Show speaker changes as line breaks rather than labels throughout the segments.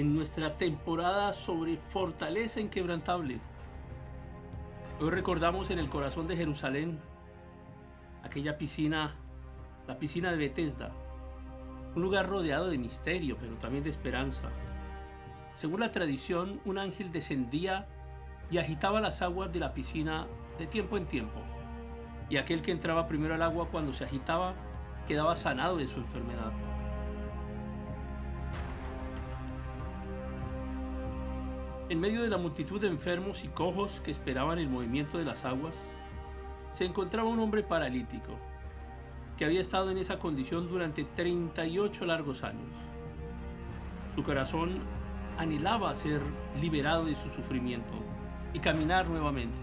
en nuestra temporada sobre fortaleza inquebrantable. Hoy recordamos en el corazón de Jerusalén aquella piscina, la piscina de Bethesda, un lugar rodeado de misterio, pero también de esperanza. Según la tradición, un ángel descendía y agitaba las aguas de la piscina de tiempo en tiempo, y aquel que entraba primero al agua cuando se agitaba quedaba sanado de su enfermedad. En medio de la multitud de enfermos y cojos que esperaban el movimiento de las aguas, se encontraba un hombre paralítico, que había estado en esa condición durante 38 largos años. Su corazón anhelaba ser liberado de su sufrimiento y caminar nuevamente.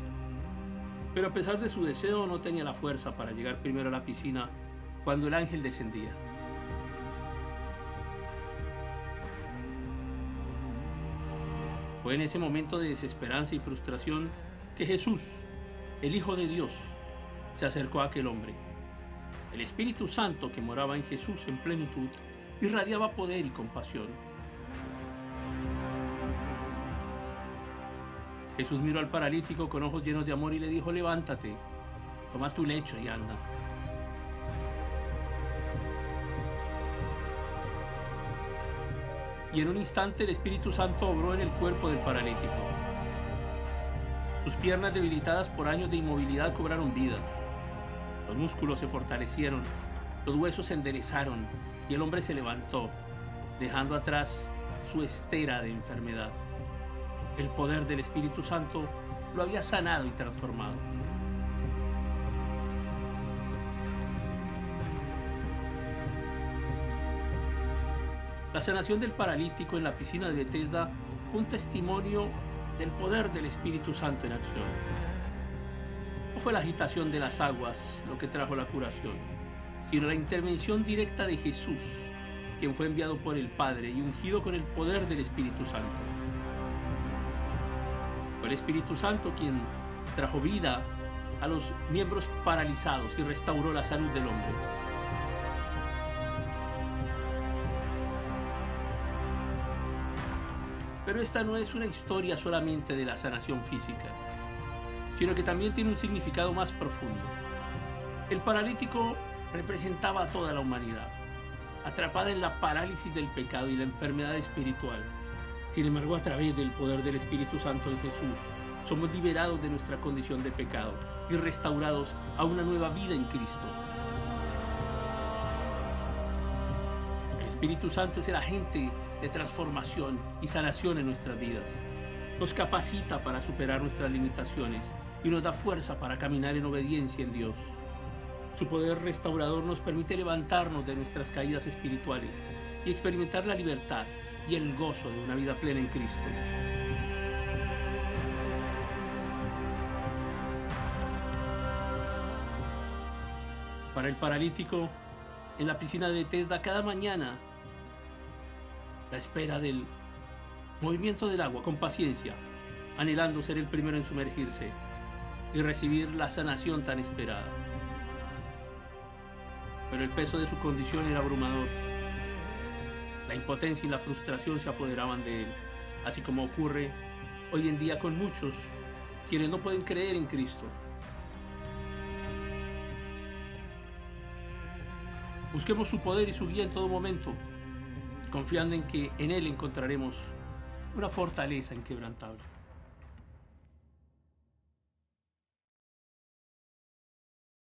Pero a pesar de su deseo no tenía la fuerza para llegar primero a la piscina cuando el ángel descendía. Fue en ese momento de desesperanza y frustración que Jesús, el Hijo de Dios, se acercó a aquel hombre. El Espíritu Santo que moraba en Jesús en plenitud irradiaba poder y compasión. Jesús miró al paralítico con ojos llenos de amor y le dijo, levántate, toma tu lecho y anda. Y en un instante el Espíritu Santo obró en el cuerpo del paralítico. Sus piernas debilitadas por años de inmovilidad cobraron vida. Los músculos se fortalecieron, los huesos se enderezaron y el hombre se levantó, dejando atrás su estera de enfermedad. El poder del Espíritu Santo lo había sanado y transformado. La sanación del paralítico en la piscina de Bethesda fue un testimonio del poder del Espíritu Santo en acción. No fue la agitación de las aguas lo que trajo la curación, sino la intervención directa de Jesús, quien fue enviado por el Padre y ungido con el poder del Espíritu Santo. Fue el Espíritu Santo quien trajo vida a los miembros paralizados y restauró la salud del hombre. Pero esta no es una historia solamente de la sanación física, sino que también tiene un significado más profundo. El paralítico representaba a toda la humanidad, atrapada en la parálisis del pecado y la enfermedad espiritual. Sin embargo, a través del poder del Espíritu Santo en Jesús, somos liberados de nuestra condición de pecado y restaurados a una nueva vida en Cristo. Espíritu Santo es el agente de transformación y sanación en nuestras vidas. Nos capacita para superar nuestras limitaciones y nos da fuerza para caminar en obediencia en Dios. Su poder restaurador nos permite levantarnos de nuestras caídas espirituales y experimentar la libertad y el gozo de una vida plena en Cristo. Para el paralítico, en la piscina de Bethesda cada mañana la espera del movimiento del agua con paciencia, anhelando ser el primero en sumergirse y recibir la sanación tan esperada. Pero el peso de su condición era abrumador. La impotencia y la frustración se apoderaban de él, así como ocurre hoy en día con muchos quienes no pueden creer en Cristo. Busquemos su poder y su guía en todo momento confiando en que en Él encontraremos una fortaleza inquebrantable.